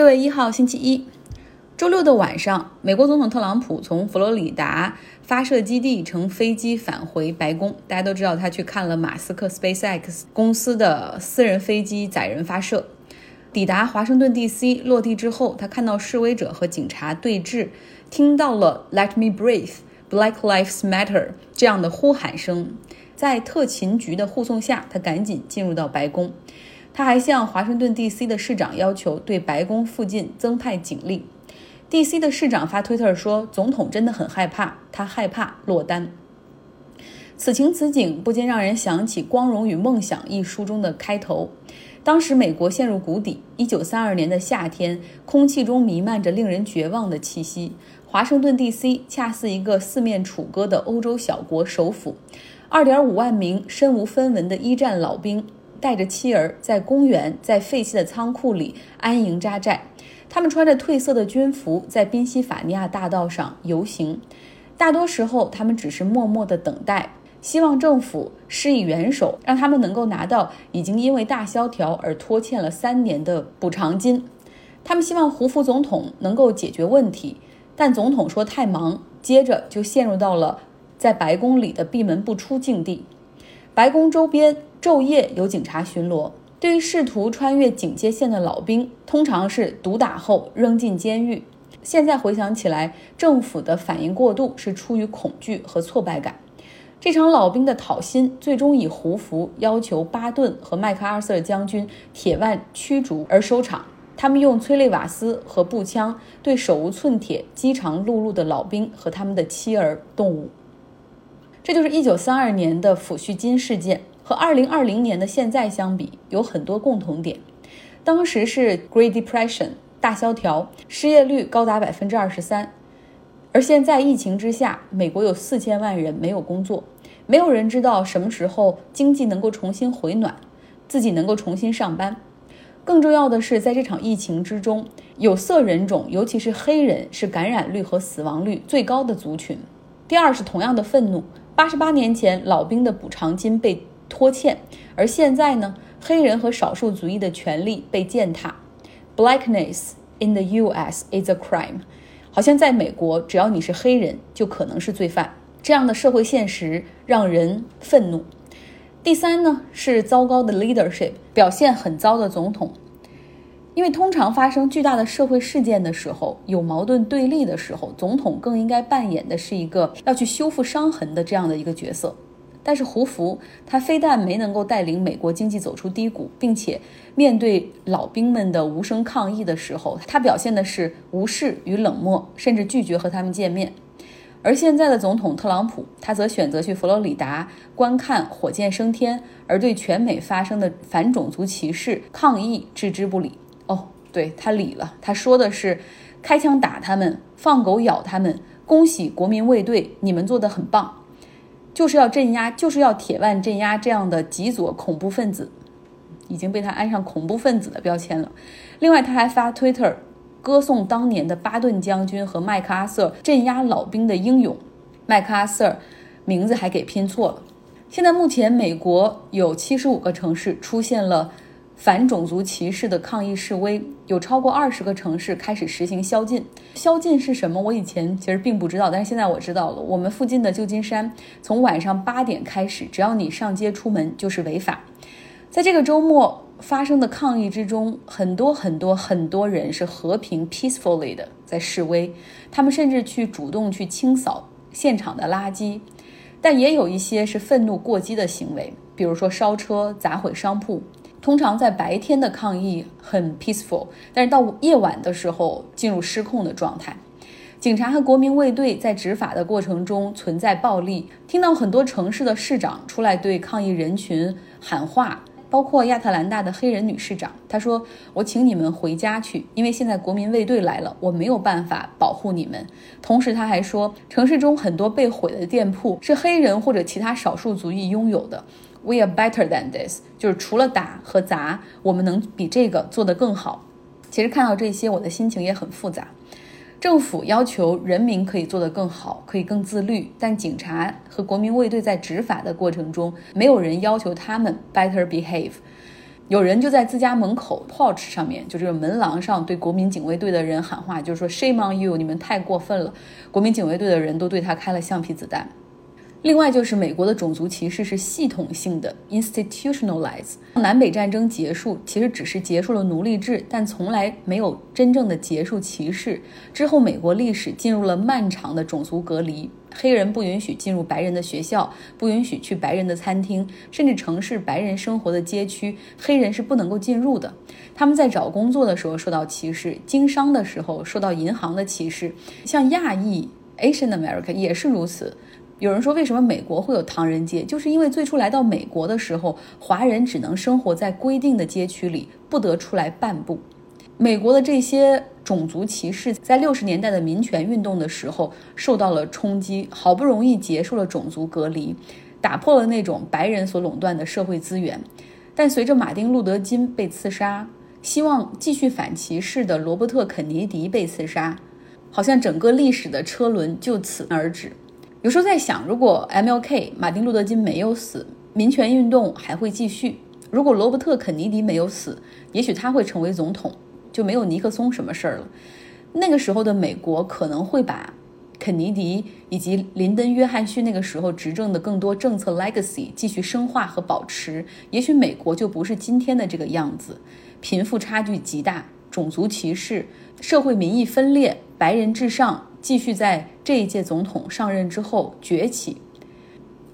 六月一号，星期一，周六的晚上，美国总统特朗普从佛罗里达发射基地乘飞机返回白宫。大家都知道，他去看了马斯克 SpaceX 公司的私人飞机载人发射。抵达华盛顿 DC 落地之后，他看到示威者和警察对峙，听到了 “Let me breathe, Black Lives Matter” 这样的呼喊声。在特勤局的护送下，他赶紧进入到白宫。他还向华盛顿 D.C. 的市长要求对白宫附近增派警力。D.C. 的市长发推特说：“总统真的很害怕，他害怕落单。”此情此景不禁让人想起《光荣与梦想》一书中的开头。当时美国陷入谷底，一九三二年的夏天，空气中弥漫着令人绝望的气息。华盛顿 D.C. 恰似一个四面楚歌的欧洲小国首府，二点五万名身无分文的一战老兵。带着妻儿在公园、在废弃的仓库里安营扎寨，他们穿着褪色的军服，在宾夕法尼亚大道上游行。大多时候，他们只是默默地等待，希望政府施以援手，让他们能够拿到已经因为大萧条而拖欠了三年的补偿金。他们希望胡佛总统能够解决问题，但总统说太忙，接着就陷入到了在白宫里的闭门不出境地。白宫周边。昼夜有警察巡逻，对于试图穿越警戒线的老兵，通常是毒打后扔进监狱。现在回想起来，政府的反应过度是出于恐惧和挫败感。这场老兵的讨薪最终以胡佛要求巴顿和麦克阿瑟将军铁腕驱逐而收场。他们用催泪瓦斯和步枪对手无寸铁、饥肠辘辘的老兵和他们的妻儿动武。这就是1932年的抚恤金事件。和二零二零年的现在相比，有很多共同点。当时是 Great Depression 大萧条，失业率高达百分之二十三。而现在疫情之下，美国有四千万人没有工作，没有人知道什么时候经济能够重新回暖，自己能够重新上班。更重要的是，在这场疫情之中，有色人种，尤其是黑人，是感染率和死亡率最高的族群。第二是同样的愤怒，八十八年前老兵的补偿金被。拖欠，而现在呢？黑人和少数族裔的权利被践踏。Blackness in the U.S. is a crime，好像在美国，只要你是黑人，就可能是罪犯。这样的社会现实让人愤怒。第三呢，是糟糕的 leadership，表现很糟的总统。因为通常发生巨大的社会事件的时候，有矛盾对立的时候，总统更应该扮演的是一个要去修复伤痕的这样的一个角色。但是胡佛他非但没能够带领美国经济走出低谷，并且面对老兵们的无声抗议的时候，他表现的是无视与冷漠，甚至拒绝和他们见面。而现在的总统特朗普，他则选择去佛罗里达观看火箭升天，而对全美发生的反种族歧视抗议置之不理。哦，对他理了，他说的是开枪打他们，放狗咬他们。恭喜国民卫队，你们做的很棒。就是要镇压，就是要铁腕镇压这样的极左恐怖分子，已经被他安上恐怖分子的标签了。另外，他还发推特歌颂当年的巴顿将军和麦克阿瑟镇压老兵的英勇。麦克阿瑟名字还给拼错了。现在目前美国有七十五个城市出现了。反种族歧视的抗议示威，有超过二十个城市开始实行宵禁。宵禁是什么？我以前其实并不知道，但是现在我知道了。我们附近的旧金山，从晚上八点开始，只要你上街出门就是违法。在这个周末发生的抗议之中，很多很多很多人是和平 peacefully 的在示威，他们甚至去主动去清扫现场的垃圾，但也有一些是愤怒过激的行为，比如说烧车、砸毁商铺。通常在白天的抗议很 peaceful，但是到夜晚的时候进入失控的状态。警察和国民卫队在执法的过程中存在暴力。听到很多城市的市长出来对抗议人群喊话，包括亚特兰大的黑人女市长，她说：“我请你们回家去，因为现在国民卫队来了，我没有办法保护你们。”同时，他还说，城市中很多被毁的店铺是黑人或者其他少数族裔拥有的。We are better than this，就是除了打和砸，我们能比这个做得更好。其实看到这些，我的心情也很复杂。政府要求人民可以做得更好，可以更自律，但警察和国民卫队在执法的过程中，没有人要求他们 better behave。有人就在自家门口 porch 上面，就这个门廊上对国民警卫队的人喊话，就是说 shame on you，你们太过分了。国民警卫队的人都对他开了橡皮子弹。另外就是美国的种族歧视是系统性的 institutionalize。南北战争结束其实只是结束了奴隶制，但从来没有真正的结束歧视。之后美国历史进入了漫长的种族隔离，黑人不允许进入白人的学校，不允许去白人的餐厅，甚至城市白人生活的街区，黑人是不能够进入的。他们在找工作的时候受到歧视，经商的时候受到银行的歧视，像亚裔 Asian America 也是如此。有人说，为什么美国会有唐人街？就是因为最初来到美国的时候，华人只能生活在规定的街区里，不得出来半步。美国的这些种族歧视，在六十年代的民权运动的时候受到了冲击，好不容易结束了种族隔离，打破了那种白人所垄断的社会资源。但随着马丁·路德·金被刺杀，希望继续反歧视的罗伯特·肯尼迪被刺杀，好像整个历史的车轮就此而止。有时候在想，如果 M.L.K. 马丁·路德·金没有死，民权运动还会继续；如果罗伯特·肯尼迪没有死，也许他会成为总统，就没有尼克松什么事儿了。那个时候的美国可能会把肯尼迪以及林登·约翰逊那个时候执政的更多政策 legacy 继续深化和保持，也许美国就不是今天的这个样子，贫富差距极大，种族歧视，社会民意分裂，白人至上。继续在这一届总统上任之后崛起。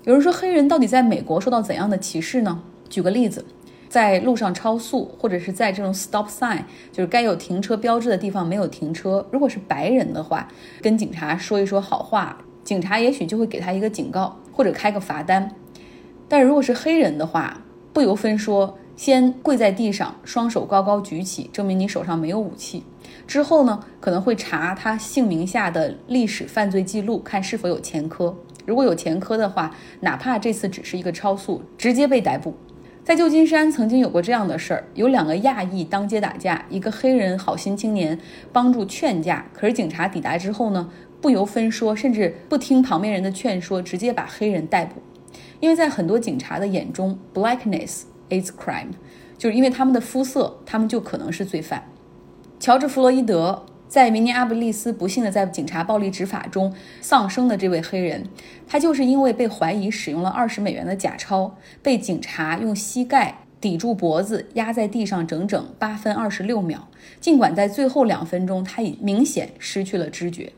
有人说，黑人到底在美国受到怎样的歧视呢？举个例子，在路上超速，或者是在这种 stop sign，就是该有停车标志的地方没有停车。如果是白人的话，跟警察说一说好话，警察也许就会给他一个警告或者开个罚单。但如果是黑人的话，不由分说，先跪在地上，双手高高举起，证明你手上没有武器。之后呢，可能会查他姓名下的历史犯罪记录，看是否有前科。如果有前科的话，哪怕这次只是一个超速，直接被逮捕。在旧金山曾经有过这样的事儿：有两个亚裔当街打架，一个黑人好心青年帮助劝架，可是警察抵达之后呢，不由分说，甚至不听旁边人的劝说，直接把黑人逮捕。因为在很多警察的眼中，blackness is crime，就是因为他们的肤色，他们就可能是罪犯。乔治·弗洛伊德在明尼阿布利斯不幸的在警察暴力执法中丧生的这位黑人，他就是因为被怀疑使用了二十美元的假钞，被警察用膝盖抵住脖子，压在地上整整八分二十六秒。尽管在最后两分钟，他已明显失去了知觉。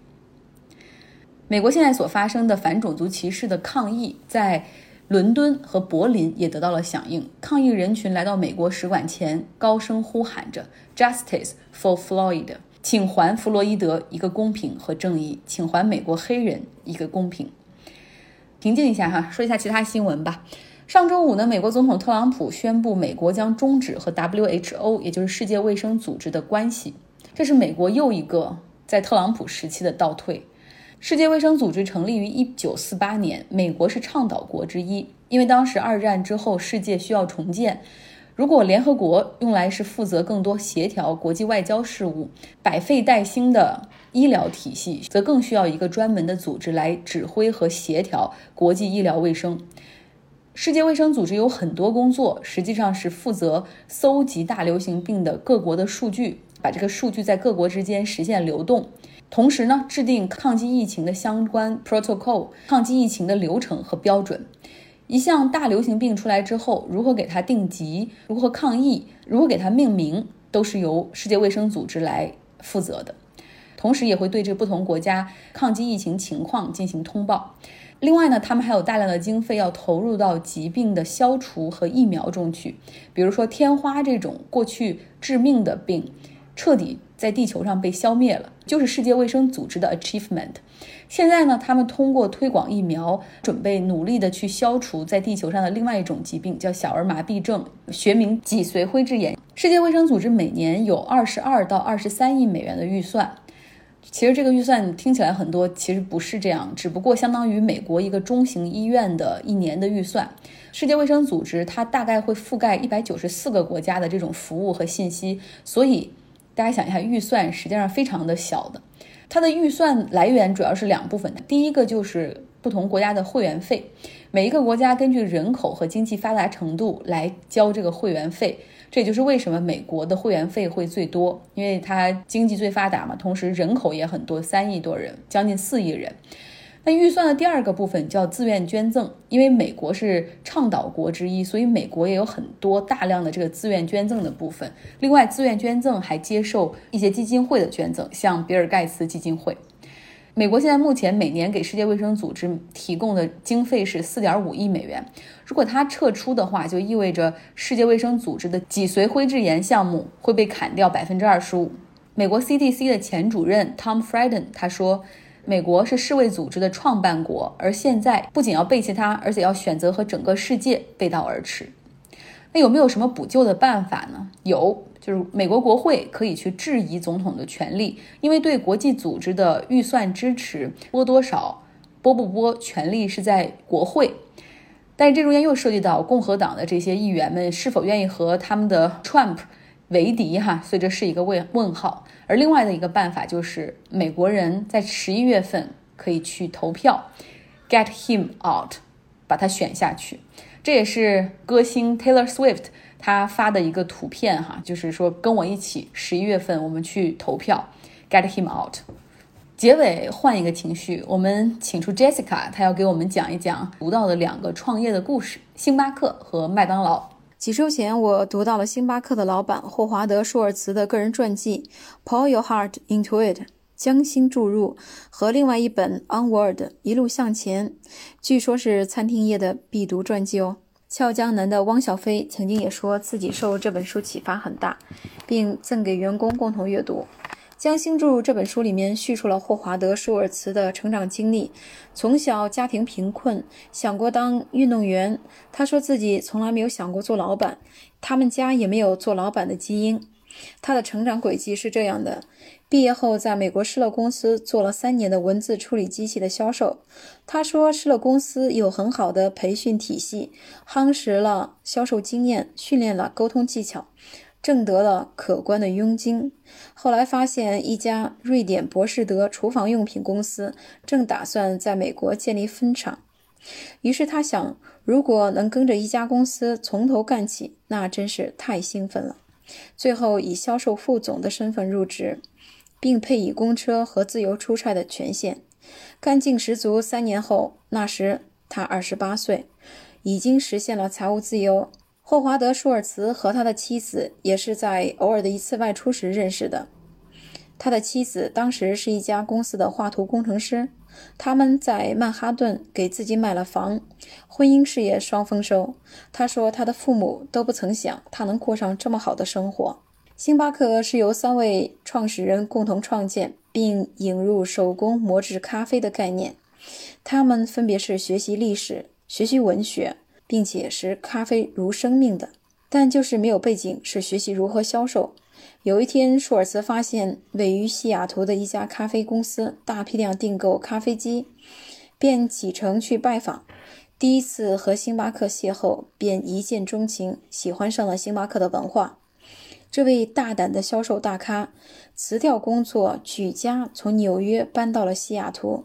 美国现在所发生的反种族歧视的抗议，在。伦敦和柏林也得到了响应，抗议人群来到美国使馆前，高声呼喊着 “Justice for Floyd”，请还弗洛伊德一个公平和正义，请还美国黑人一个公平。平静一下哈，说一下其他新闻吧。上周五呢，美国总统特朗普宣布，美国将终止和 WHO，也就是世界卫生组织的关系，这是美国又一个在特朗普时期的倒退。世界卫生组织成立于一九四八年，美国是倡导国之一。因为当时二战之后，世界需要重建。如果联合国用来是负责更多协调国际外交事务、百废待兴的医疗体系，则更需要一个专门的组织来指挥和协调国际医疗卫生。世界卫生组织有很多工作，实际上是负责搜集大流行病的各国的数据，把这个数据在各国之间实现流动。同时呢，制定抗击疫情的相关 protocol，抗击疫情的流程和标准。一项大流行病出来之后，如何给它定级，如何抗疫，如何给它命名，都是由世界卫生组织来负责的。同时，也会对这不同国家抗击疫情情况进行通报。另外呢，他们还有大量的经费要投入到疾病的消除和疫苗中去，比如说天花这种过去致命的病，彻底。在地球上被消灭了，就是世界卫生组织的 achievement。现在呢，他们通过推广疫苗，准备努力的去消除在地球上的另外一种疾病，叫小儿麻痹症，学名脊髓灰质炎。世界卫生组织每年有二十二到二十三亿美元的预算。其实这个预算听起来很多，其实不是这样，只不过相当于美国一个中型医院的一年的预算。世界卫生组织它大概会覆盖一百九十四个国家的这种服务和信息，所以。大家想一下，预算实际上非常的小的，它的预算来源主要是两部分。第一个就是不同国家的会员费，每一个国家根据人口和经济发达程度来交这个会员费。这也就是为什么美国的会员费会最多，因为它经济最发达嘛，同时人口也很多，三亿多人，将近四亿人。那预算的第二个部分叫自愿捐赠，因为美国是倡导国之一，所以美国也有很多大量的这个自愿捐赠的部分。另外，自愿捐赠还接受一些基金会的捐赠，像比尔盖茨基金会。美国现在目前每年给世界卫生组织提供的经费是四点五亿美元，如果它撤出的话，就意味着世界卫生组织的脊髓灰质炎项目会被砍掉百分之二十五。美国 CDC 的前主任 Tom Frieden 他说。美国是世卫组织的创办国，而现在不仅要背弃它，而且要选择和整个世界背道而驰。那有没有什么补救的办法呢？有，就是美国国会可以去质疑总统的权利，因为对国际组织的预算支持拨多少、拨不拨，权利是在国会。但是这中间又涉及到共和党的这些议员们是否愿意和他们的 Trump。为敌哈，所以这是一个问问号。而另外的一个办法就是，美国人在十一月份可以去投票，get him out，把他选下去。这也是歌星 Taylor Swift 他发的一个图片哈，就是说跟我一起十一月份我们去投票，get him out。结尾换一个情绪，我们请出 Jessica，她要给我们讲一讲读到的两个创业的故事：星巴克和麦当劳。几周前，我读到了星巴克的老板霍华德·舒尔茨的个人传记《Pour Your Heart Into It》，将心注入，和另外一本《Onward》一路向前，据说是餐厅业的必读传记哦。俏江南的汪小菲曾经也说自己受这本书启发很大，并赠给员工共同阅读。将星注入这本书里面叙述了霍华德·舒尔茨的成长经历。从小家庭贫困，想过当运动员。他说自己从来没有想过做老板，他们家也没有做老板的基因。他的成长轨迹是这样的：毕业后在美国施乐公司做了三年的文字处理机器的销售。他说施乐公司有很好的培训体系，夯实了销售经验，训练了沟通技巧。挣得了可观的佣金。后来发现一家瑞典博士德厨房用品公司正打算在美国建立分厂，于是他想，如果能跟着一家公司从头干起，那真是太兴奋了。最后以销售副总的身份入职，并配以公车和自由出差的权限，干劲十足。三年后，那时他二十八岁，已经实现了财务自由。霍华德·舒尔茨和他的妻子也是在偶尔的一次外出时认识的。他的妻子当时是一家公司的画图工程师，他们在曼哈顿给自己买了房，婚姻事业双丰收。他说，他的父母都不曾想他能过上这么好的生活。星巴克是由三位创始人共同创建，并引入手工磨制咖啡的概念。他们分别是学习历史、学习文学。并且是咖啡如生命的，但就是没有背景，是学习如何销售。有一天，舒尔茨发现位于西雅图的一家咖啡公司大批量订购咖啡机，便启程去拜访。第一次和星巴克邂逅，便一见钟情，喜欢上了星巴克的文化。这位大胆的销售大咖辞掉工作，举家从纽约搬到了西雅图，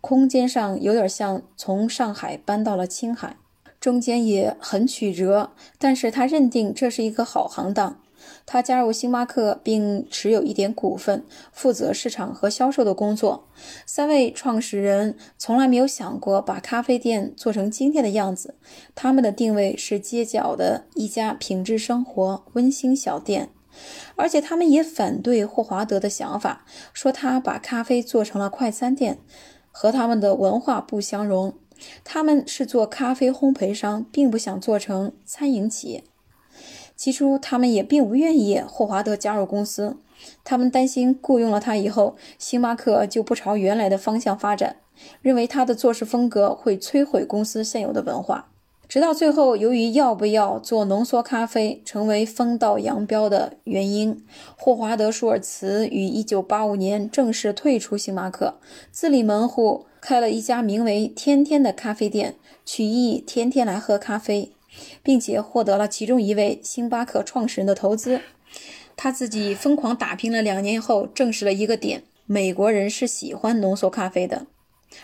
空间上有点像从上海搬到了青海。中间也很曲折，但是他认定这是一个好行当。他加入星巴克，并持有一点股份，负责市场和销售的工作。三位创始人从来没有想过把咖啡店做成今天的样子。他们的定位是街角的一家品质生活、温馨小店，而且他们也反对霍华德的想法，说他把咖啡做成了快餐店，和他们的文化不相容。他们是做咖啡烘焙商，并不想做成餐饮企业。起初，他们也并不愿意霍华德加入公司，他们担心雇佣了他以后，星巴克就不朝原来的方向发展，认为他的做事风格会摧毁公司现有的文化。直到最后，由于要不要做浓缩咖啡成为分道扬镳的原因，霍华德·舒尔茨于1985年正式退出星巴克，自立门户。开了一家名为“天天”的咖啡店，取意天天来喝咖啡，并且获得了其中一位星巴克创始人的投资。他自己疯狂打拼了两年后，证实了一个点：美国人是喜欢浓缩咖啡的。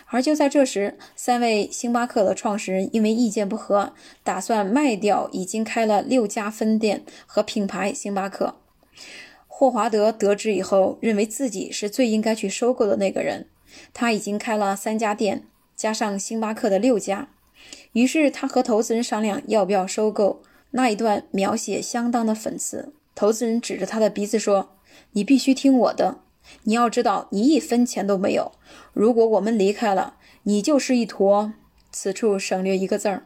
而就在这时，三位星巴克的创始人因为意见不合，打算卖掉已经开了六家分店和品牌星巴克。霍华德得知以后，认为自己是最应该去收购的那个人。他已经开了三家店，加上星巴克的六家。于是他和投资人商量要不要收购。那一段描写相当的讽刺。投资人指着他的鼻子说：“你必须听我的。你要知道，你一分钱都没有。如果我们离开了，你就是一坨……此处省略一个字儿。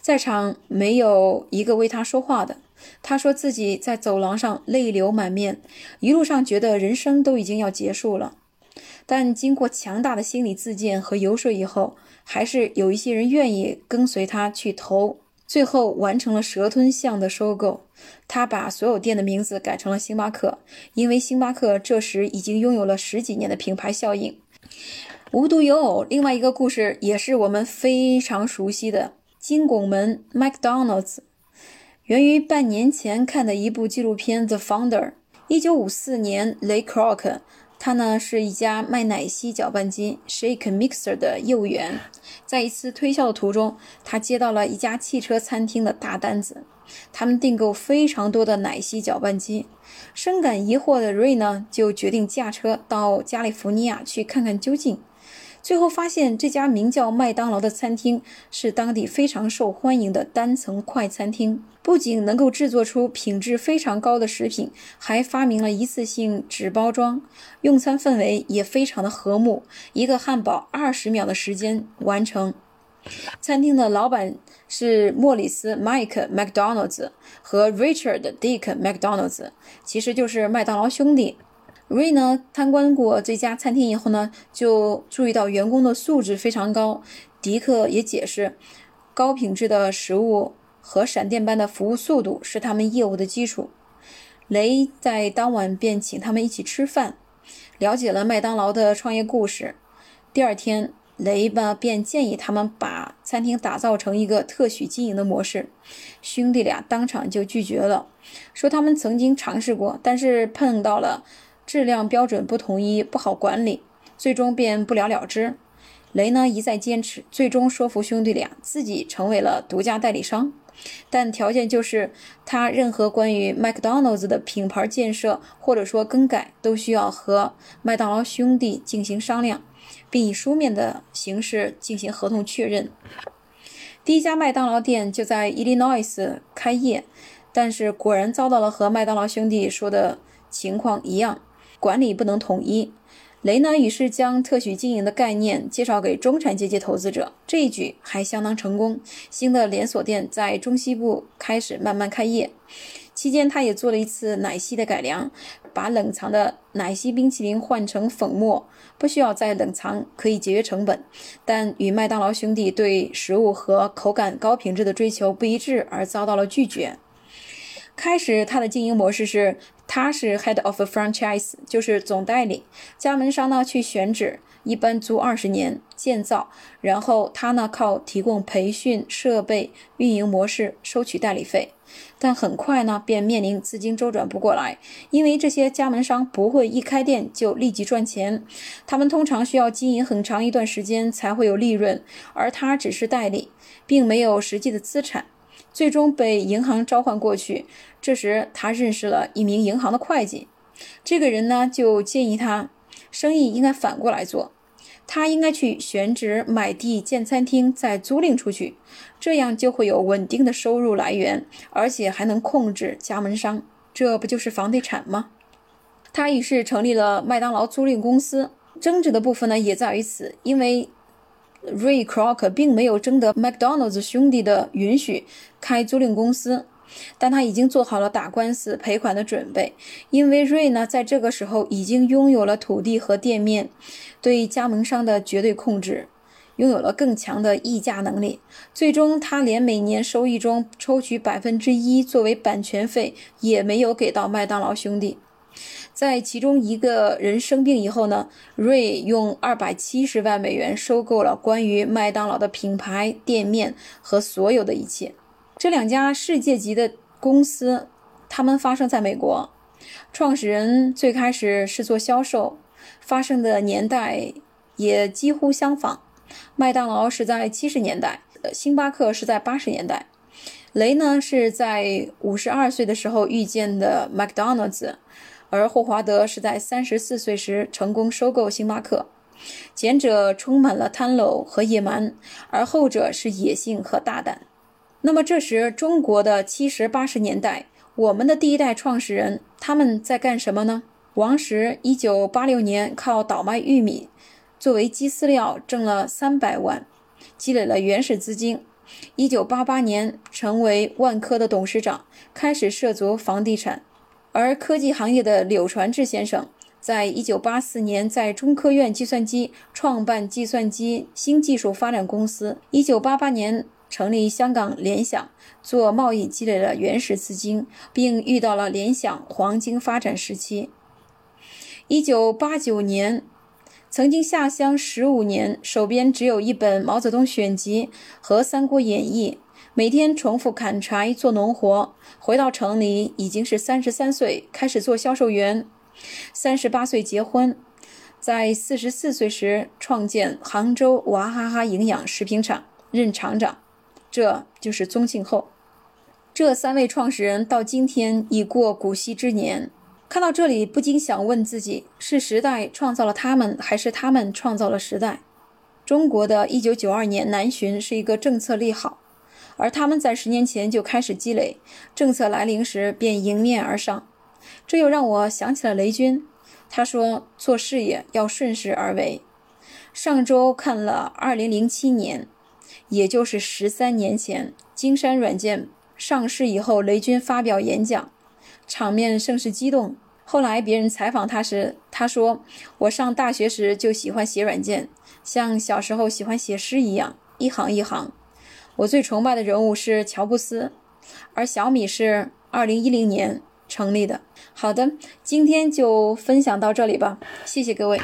在场没有一个为他说话的。他说自己在走廊上泪流满面，一路上觉得人生都已经要结束了。但经过强大的心理自荐和游说以后，还是有一些人愿意跟随他去投。最后完成了蛇吞象的收购。他把所有店的名字改成了星巴克，因为星巴克这时已经拥有了十几年的品牌效应。无独有偶，另外一个故事也是我们非常熟悉的金拱门 （McDonald's），源于半年前看的一部纪录片《The Founder》。一九五四年，雷·克罗克。他呢是一家卖奶昔搅拌机 （shake mixer） 的业务员，在一次推销的途中，他接到了一家汽车餐厅的大单子，他们订购非常多的奶昔搅拌机。深感疑惑的瑞呢，就决定驾车到加利福尼亚去看看究竟。最后发现，这家名叫麦当劳的餐厅是当地非常受欢迎的单层快餐厅，不仅能够制作出品质非常高的食品，还发明了一次性纸包装，用餐氛围也非常的和睦。一个汉堡二十秒的时间完成。餐厅的老板是莫里斯 （Mike McDonald's） 和 Richard Dick McDonald's，其实就是麦当劳兄弟。瑞呢参观过这家餐厅以后呢，就注意到员工的素质非常高。迪克也解释，高品质的食物和闪电般的服务速度是他们业务的基础。雷在当晚便请他们一起吃饭，了解了麦当劳的创业故事。第二天，雷吧便建议他们把餐厅打造成一个特许经营的模式。兄弟俩当场就拒绝了，说他们曾经尝试过，但是碰到了。质量标准不统一，不好管理，最终便不了了之。雷呢一再坚持，最终说服兄弟俩自己成为了独家代理商，但条件就是他任何关于 McDonald 的品牌建设或者说更改都需要和麦当劳兄弟进行商量，并以书面的形式进行合同确认。第一家麦当劳店就在伊利诺斯开业，但是果然遭到了和麦当劳兄弟说的情况一样。管理不能统一，雷呢于是将特许经营的概念介绍给中产阶级投资者，这一举还相当成功。新的连锁店在中西部开始慢慢开业，期间他也做了一次奶昔的改良，把冷藏的奶昔冰淇淋换成粉末，不需要再冷藏，可以节约成本。但与麦当劳兄弟对食物和口感高品质的追求不一致，而遭到了拒绝。开始，他的经营模式是，他是 head of a franchise，就是总代理，加盟商呢去选址，一般租二十年建造，然后他呢靠提供培训、设备、运营模式收取代理费。但很快呢便面临资金周转不过来，因为这些加盟商不会一开店就立即赚钱，他们通常需要经营很长一段时间才会有利润，而他只是代理，并没有实际的资产。最终被银行召唤过去，这时他认识了一名银行的会计。这个人呢，就建议他，生意应该反过来做，他应该去选址买地建餐厅，再租赁出去，这样就会有稳定的收入来源，而且还能控制加盟商，这不就是房地产吗？他于是成立了麦当劳租赁公司。争执的部分呢，也在于此，因为。Ray Croc 并没有征得 McDonald's 兄弟的允许开租赁公司，但他已经做好了打官司赔款的准备。因为 Ray 呢，在这个时候已经拥有了土地和店面，对加盟商的绝对控制，拥有了更强的议价能力。最终，他连每年收益中抽取百分之一作为版权费也没有给到麦当劳兄弟。在其中一个人生病以后呢，瑞用二百七十万美元收购了关于麦当劳的品牌、店面和所有的一切。这两家世界级的公司，他们发生在美国。创始人最开始是做销售，发生的年代也几乎相仿。麦当劳是在七十年代，星巴克是在八十年代。雷呢是在五十二岁的时候遇见的 McDonald's，而霍华德是在三十四岁时成功收购星巴克。前者充满了贪婪和野蛮，而后者是野性和大胆。那么这时中国的七十八十年代，我们的第一代创始人他们在干什么呢？王石一九八六年靠倒卖玉米作为鸡饲料挣了三百万，积累了原始资金。一九八八年成为万科的董事长，开始涉足房地产。而科技行业的柳传志先生，在一九八四年在中科院计算机创办计算机新技术发展公司。一九八八年成立香港联想，做贸易积累了原始资金，并遇到了联想黄金发展时期。一九八九年。曾经下乡十五年，手边只有一本《毛泽东选集》和《三国演义》，每天重复砍柴做农活。回到城里已经是三十三岁，开始做销售员。三十八岁结婚，在四十四岁时创建杭州娃哈哈营养食品厂，任厂长。这就是宗庆后。这三位创始人到今天已过古稀之年。看到这里，不禁想问自己：是时代创造了他们，还是他们创造了时代？中国的一九九二年南巡是一个政策利好，而他们在十年前就开始积累，政策来临时便迎面而上。这又让我想起了雷军，他说：“做事业要顺势而为。”上周看了二零零七年，也就是十三年前，金山软件上市以后，雷军发表演讲。场面甚是激动。后来别人采访他时，他说：“我上大学时就喜欢写软件，像小时候喜欢写诗一样，一行一行。我最崇拜的人物是乔布斯，而小米是二零一零年成立的。”好的，今天就分享到这里吧，谢谢各位。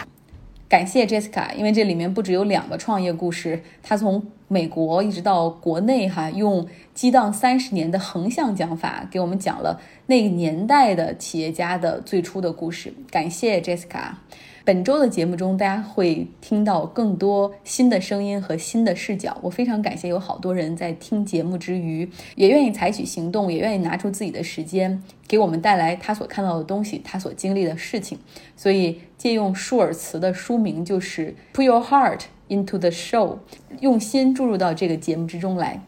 感谢 Jessica，因为这里面不只有两个创业故事，他从美国一直到国内，哈，用激荡三十年的横向讲法给我们讲了那个年代的企业家的最初的故事。感谢 Jessica。本周的节目中，大家会听到更多新的声音和新的视角。我非常感谢有好多人在听节目之余，也愿意采取行动，也愿意拿出自己的时间，给我们带来他所看到的东西，他所经历的事情。所以，借用舒尔茨的书名，就是 Put Your Heart into the Show，用心注入到这个节目之中来。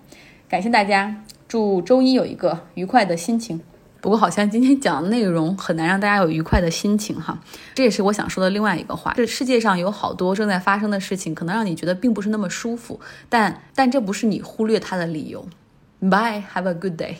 感谢大家，祝周一有一个愉快的心情。不过，好像今天讲的内容很难让大家有愉快的心情哈。这也是我想说的另外一个话：这世界上有好多正在发生的事情，可能让你觉得并不是那么舒服，但但这不是你忽略它的理由。Bye, have a good day.